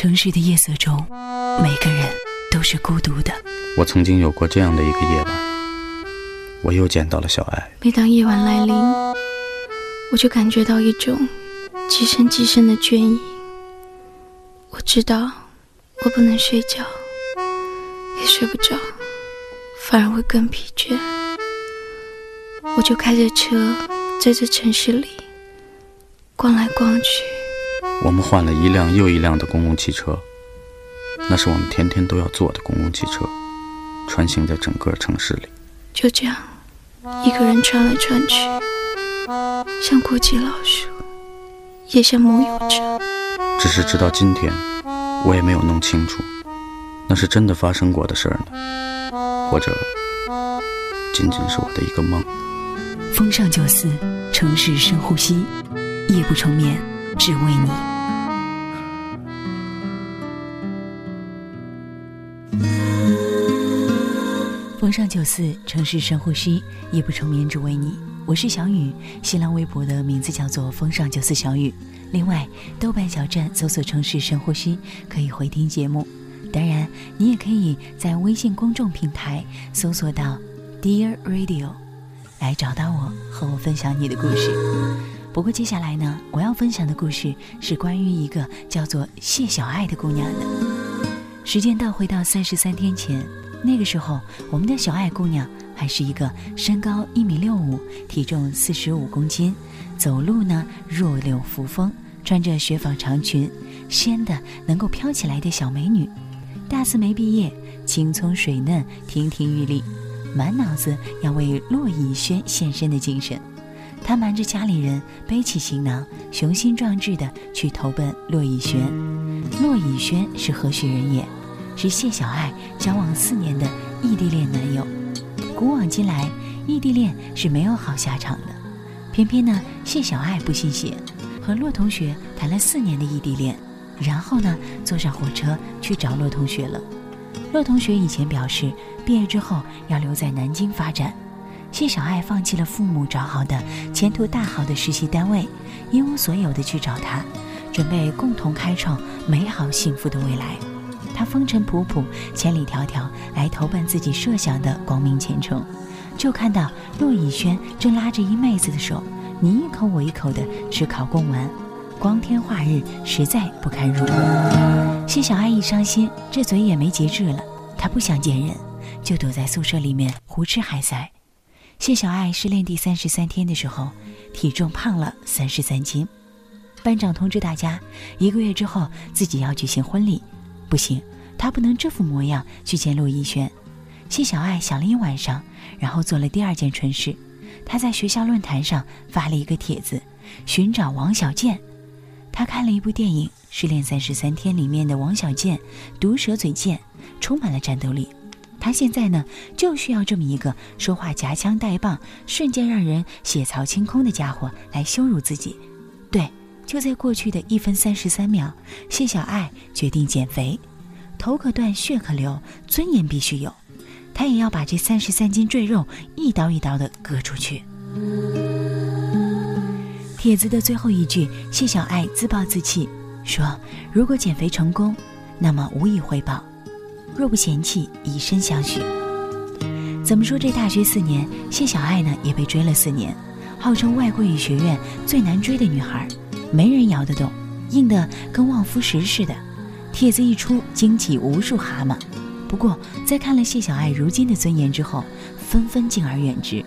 城市的夜色中，每个人都是孤独的。我曾经有过这样的一个夜晚，我又见到了小爱。每当夜晚来临，我就感觉到一种极深极深的倦意。我知道我不能睡觉，也睡不着，反而会更疲倦。我就开着车在这城市里逛来逛去。我们换了一辆又一辆的公共汽车，那是我们天天都要坐的公共汽车，穿行在整个城市里。就这样，一个人穿来穿去，像过街老鼠，也像梦游者。只是直到今天，我也没有弄清楚，那是真的发生过的事儿呢，或者仅仅是我的一个梦。风尚九四，城市深呼吸，夜不成眠，只为你。风尚九四，城市深呼吸，夜不成眠，只为你。我是小雨，新浪微博的名字叫做风尚九四小雨。另外，豆瓣小站搜索“城市深呼吸”，可以回听节目。当然，你也可以在微信公众平台搜索到 “Dear Radio”，来找到我，和我分享你的故事。不过接下来呢，我要分享的故事是关于一个叫做谢小爱的姑娘的。时间倒回到三十三天前。那个时候，我们的小爱姑娘还是一个身高一米六五、体重四十五公斤、走路呢弱柳扶风、穿着雪纺长裙、仙的能够飘起来的小美女。大四没毕业，青葱水嫩、亭亭玉立，满脑子要为洛以轩献身的精神。她瞒着家里人，背起行囊，雄心壮志地去投奔骆以轩。骆以轩是何许人也？是谢小爱交往四年的异地恋男友，古往今来，异地恋是没有好下场的。偏偏呢，谢小爱不信邪，和骆同学谈了四年的异地恋，然后呢，坐上火车去找骆同学了。骆同学以前表示，毕业之后要留在南京发展。谢小爱放弃了父母找好的、前途大好的实习单位，一无所有的去找他，准备共同开创美好幸福的未来。他风尘仆仆，千里迢迢来投奔自己设想的光明前程，就看到骆以轩正拉着一妹子的手，你一口我一口的吃烤贡丸，光天化日，实在不堪入目。谢小爱一伤心，这嘴也没节制了，她不想见人，就躲在宿舍里面胡吃海塞。谢小爱失恋第三十三天的时候，体重胖了三十三斤，班长通知大家，一个月之后自己要举行婚礼。不行，他不能这副模样去见陆逸轩。谢。小爱想了一晚上，然后做了第二件蠢事。他在学校论坛上发了一个帖子，寻找王小贱。他看了一部电影《失恋三十三天》里面的王小贱，毒舌嘴贱，充满了战斗力。他现在呢，就需要这么一个说话夹枪带棒、瞬间让人血槽清空的家伙来羞辱自己。对。就在过去的一分三十三秒，谢小爱决定减肥，头可断，血可流，尊严必须有，她也要把这三十三斤赘肉一刀一刀的割出去。帖子的最后一句，谢小爱自暴自弃，说：“如果减肥成功，那么无以回报；若不嫌弃，以身相许。”怎么说？这大学四年，谢小爱呢也被追了四年，号称外国语学院最难追的女孩。没人摇得动，硬的跟望夫石似的。帖子一出，惊起无数蛤蟆。不过，在看了谢小爱如今的尊严之后，纷纷敬而远之。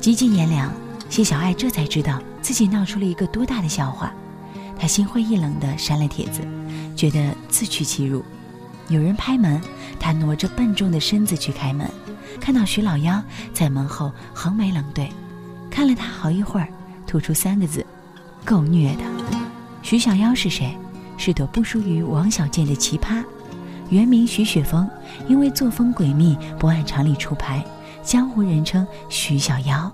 几经炎凉，谢小爱这才知道自己闹出了一个多大的笑话。她心灰意冷地删了帖子，觉得自取其辱。有人拍门，他挪着笨重的身子去开门，看到徐老幺在门后横眉冷对，看了他好一会儿，吐出三个字。够虐的，徐小妖是谁？是朵不输于王小贱的奇葩，原名徐雪峰，因为作风诡秘，不按常理出牌，江湖人称徐小妖。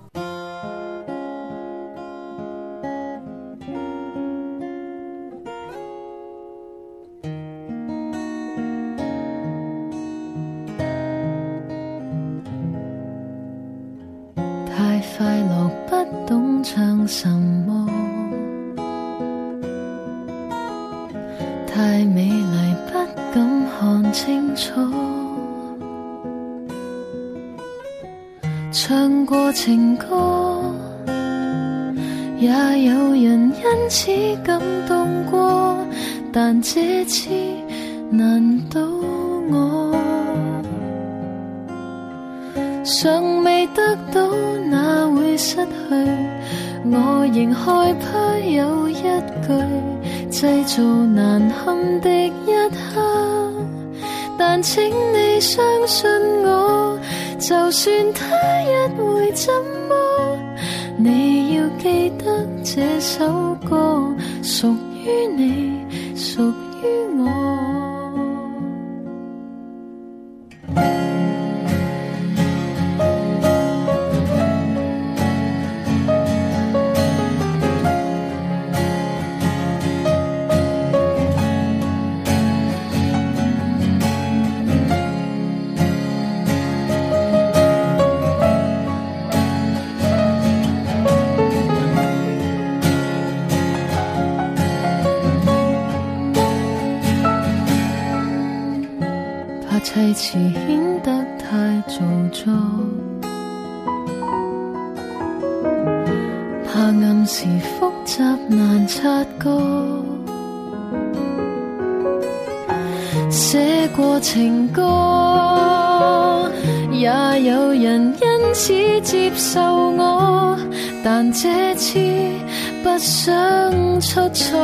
但这次难倒我。尚未得到，哪会失去？我仍害怕有一句制造难堪的一刻，但请你相信我，就算他一会怎么，你要记得这首歌属于你，属于我。情歌，也有人因此接受我，但这次不想出错，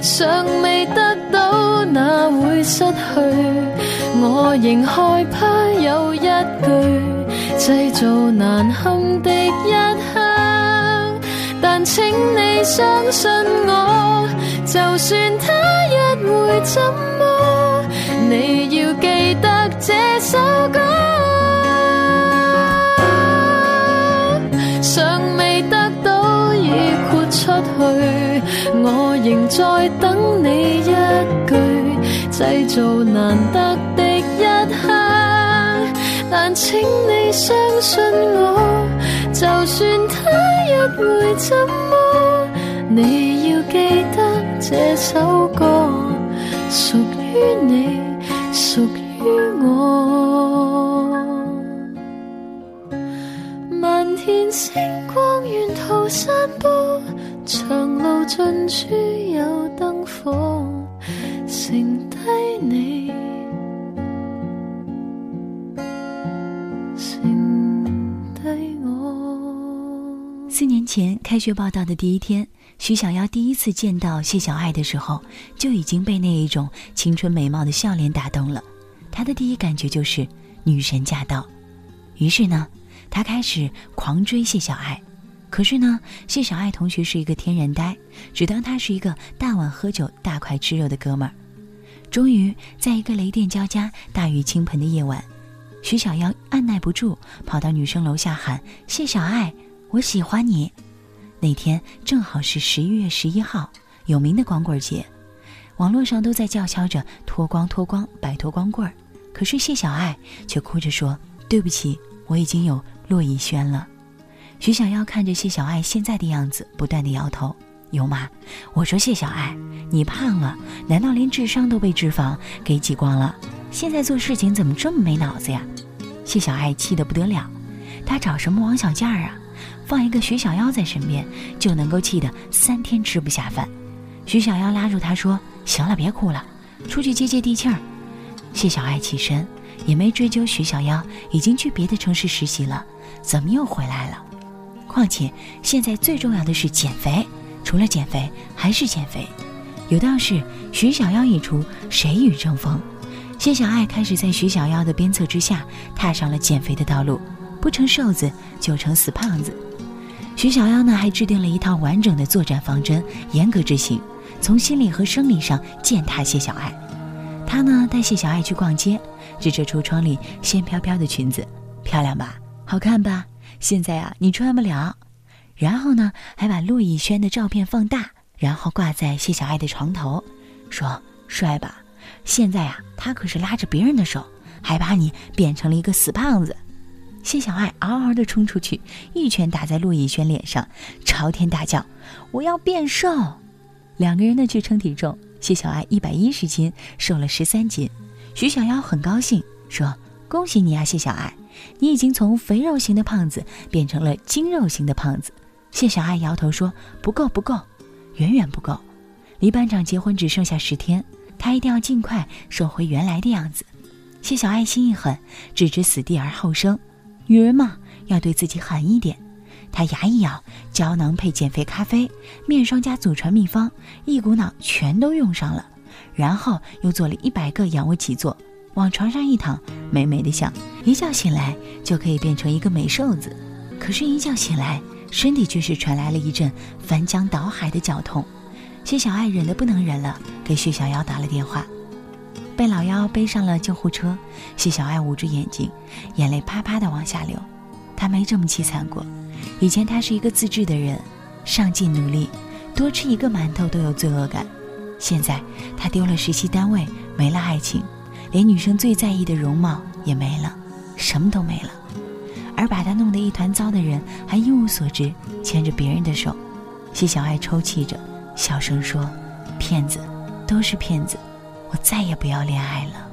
尚未得到，哪会失去？我仍害怕有一句制造难堪的一刻，但请你相信我，就算他会怎么，你要记得这首歌。尚未得到已豁出去，我仍在等你一句制造难得的一刻，但请你相信我，就算他日会怎么，你要记得这首歌屬於你，屬於我。漫天星光沿途散步，長路盡處有燈火，剩低你，四年前开学报道的第一天，徐小妖第一次见到谢小爱的时候，就已经被那一种青春美貌的笑脸打动了。她的第一感觉就是女神驾到。于是呢，她开始狂追谢小爱。可是呢，谢小爱同学是一个天然呆，只当他是一个大碗喝酒、大块吃肉的哥们儿。终于，在一个雷电交加、大雨倾盆的夜晚，徐小妖按耐不住，跑到女生楼下喊：“谢小爱，我喜欢你。”那天正好是十一月十一号，有名的光棍节，网络上都在叫嚣着“脱光脱光，摆脱光棍儿”。可是谢小爱却哭着说：“对不起，我已经有骆以轩了。”徐小妖看着谢小爱现在的样子，不断的摇头：“有吗？我说谢小爱，你胖了，难道连智商都被脂肪给挤光了？现在做事情怎么这么没脑子呀？”谢小爱气得不得了，她找什么王小贱儿啊？放一个徐小妖在身边，就能够气得三天吃不下饭。徐小妖拉住她说：“行了，别哭了，出去接接地气儿。”谢小爱起身，也没追究徐小妖，已经去别的城市实习了，怎么又回来了？况且现在最重要的是减肥，除了减肥还是减肥。有道是徐小妖一出，谁与争锋？谢小爱开始在徐小妖的鞭策之下，踏上了减肥的道路，不成瘦子就成死胖子。徐小妖呢，还制定了一套完整的作战方针，严格执行，从心理和生理上践踏谢小爱。他呢，带谢小爱去逛街，指着橱窗里仙飘飘的裙子，漂亮吧？好看吧？现在啊，你穿不了。然后呢，还把陆逸轩的照片放大，然后挂在谢小爱的床头，说：“帅吧？现在啊，他可是拉着别人的手，还把你变成了一个死胖子。”谢小爱嗷嗷地冲出去，一拳打在陆逸轩脸上，朝天大叫：“我要变瘦！”两个人呢去称体重，谢小爱一百一十斤，瘦了十三斤。徐小妖很高兴，说：“恭喜你啊，谢小爱，你已经从肥肉型的胖子变成了精肉型的胖子。”谢小爱摇头说：“不够，不够，远远不够。离班长结婚只剩下十天，他一定要尽快瘦回原来的样子。”谢小爱心一狠，置之死地而后生。女人嘛，要对自己狠一点。她牙一咬，胶囊配减肥咖啡，面霜加祖传秘方，一股脑全都用上了。然后又做了一百个仰卧起坐，往床上一躺，美美的想，一觉醒来就可以变成一个美瘦子。可是，一觉醒来，身体却是传来了一阵翻江倒海的绞痛。谢小爱忍得不能忍了，给薛小妖打了电话。被老幺背上了救护车，谢小爱捂住眼睛，眼泪啪啪的往下流。她没这么凄惨过。以前她是一个自制的人，上进努力，多吃一个馒头都有罪恶感。现在她丢了实习单位，没了爱情，连女生最在意的容貌也没了，什么都没了。而把她弄得一团糟的人还一无所知，牵着别人的手。谢小爱抽泣着，小声说：“骗子，都是骗子。”我再也不要恋爱了。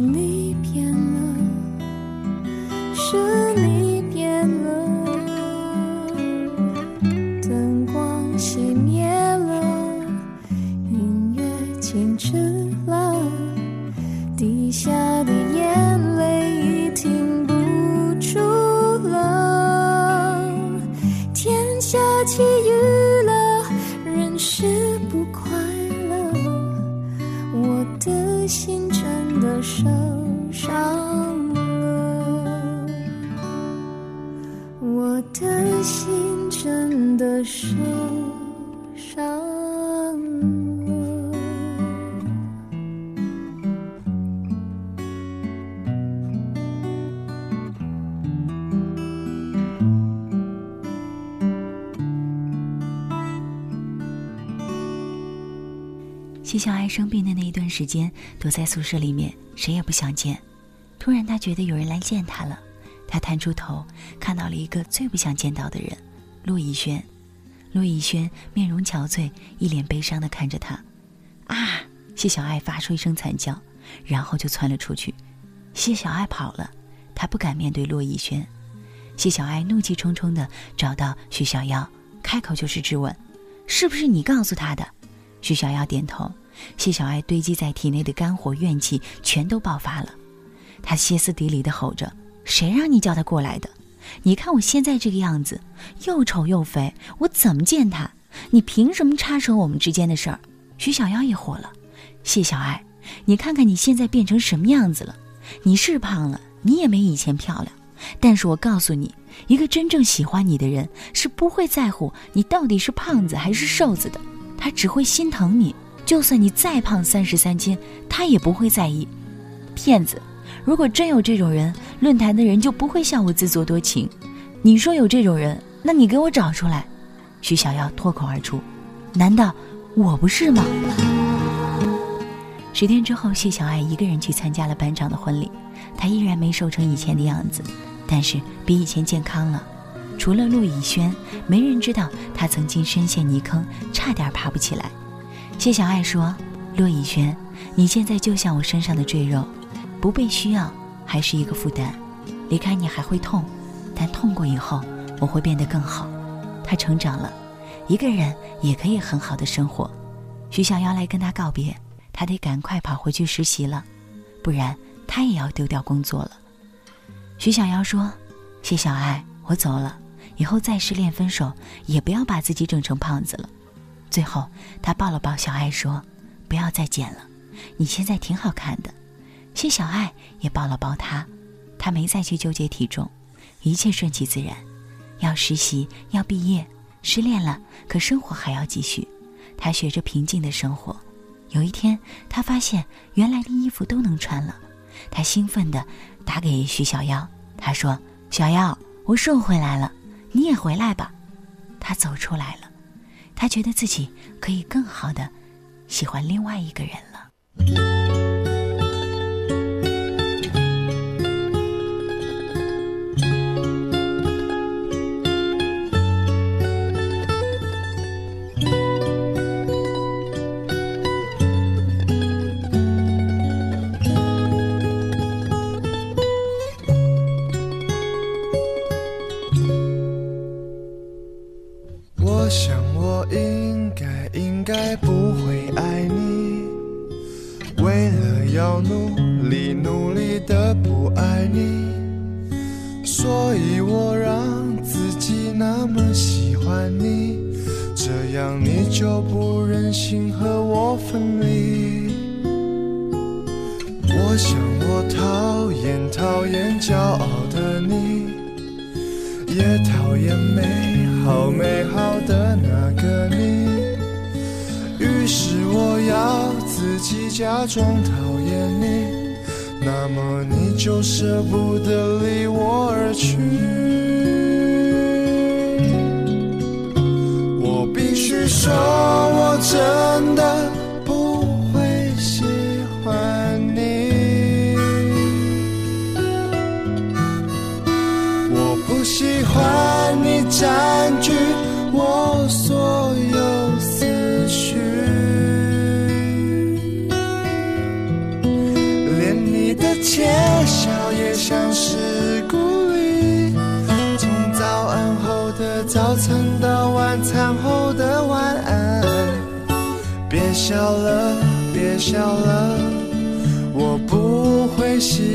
你变了谢小爱生病的那一段时间，躲在宿舍里面，谁也不想见。突然，他觉得有人来见他了。他探出头，看到了一个最不想见到的人——陆逸轩。陆逸轩面容憔悴，一脸悲伤地看着他。啊！谢小爱发出一声惨叫，然后就窜了出去。谢小爱跑了，她不敢面对骆以轩。谢小爱怒气冲冲地找到徐小妖，开口就是质问：“是不是你告诉他的？”徐小妖点头。谢小爱堆积在体内的肝火怨气全都爆发了，她歇斯底里地吼着：“谁让你叫他过来的？你看我现在这个样子，又丑又肥，我怎么见他？你凭什么插手我们之间的事儿？”徐小妖也火了：“谢小爱，你看看你现在变成什么样子了？你是胖了，你也没以前漂亮。但是我告诉你，一个真正喜欢你的人是不会在乎你到底是胖子还是瘦子的，他只会心疼你。”就算你再胖三十三斤，他也不会在意。骗子！如果真有这种人，论坛的人就不会笑我自作多情。你说有这种人，那你给我找出来。徐小妖脱口而出：“难道我不是吗？”十天之后，谢小爱一个人去参加了班长的婚礼。她依然没瘦成以前的样子，但是比以前健康了。除了陆以轩，没人知道他曾经深陷泥坑，差点爬不起来。谢小爱说：“陆以轩，你现在就像我身上的赘肉，不被需要还是一个负担。离开你还会痛，但痛过以后，我会变得更好。他成长了，一个人也可以很好的生活。”徐小妖来跟他告别，他得赶快跑回去实习了，不然他也要丢掉工作了。徐小妖说：“谢小爱，我走了，以后再失恋分手，也不要把自己整成胖子了。”最后，他抱了抱小爱，说：“不要再减了，你现在挺好看的。”谢小爱也抱了抱他，他没再去纠结体重，一切顺其自然。要实习，要毕业，失恋了，可生活还要继续。他学着平静的生活。有一天，他发现原来的衣服都能穿了，他兴奋地打给徐小妖，他说：“小妖，我瘦回来了，你也回来吧。”他走出来了。他觉得自己可以更好的喜欢另外一个人了。要努力努力的不爱你。所以我让自己那么喜欢你。这样你就不忍心和我分离。我想我讨厌讨厌骄傲的你。也讨厌美好美好的那个你。于是我要自己假装讨厌你，那么你就舍不得离我而去。我必须说，我真的不会喜欢你。我不喜欢你后的晚安。别笑了，别笑了，我不会习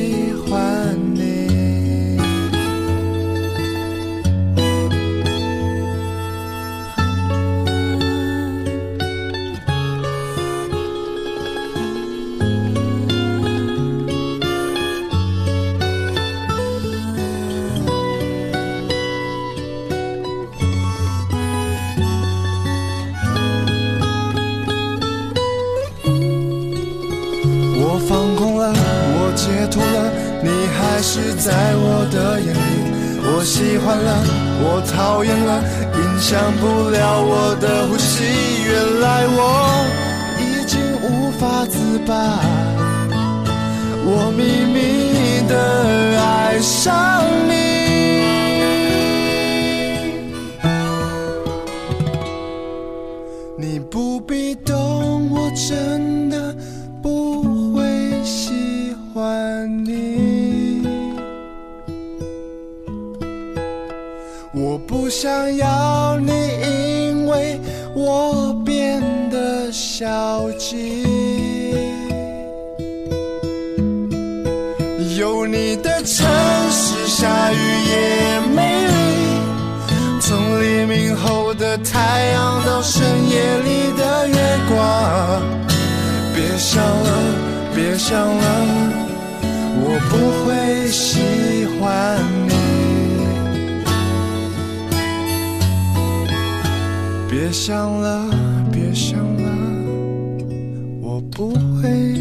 吧，我秘密的爱上你。你不必懂，我真的不会喜欢你。我不想要你，因为我变得消极。下雨也美丽。从黎明后的太阳到深夜里的月光，别想了，别想了，我不会喜欢你。别想了，别想了，我不会。